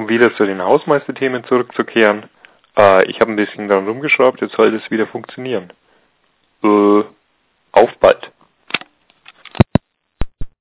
um wieder zu den Hausmeisterthemen zurückzukehren, äh, ich habe ein bisschen dran rumgeschraubt, jetzt soll das wieder funktionieren. Äh, auf bald.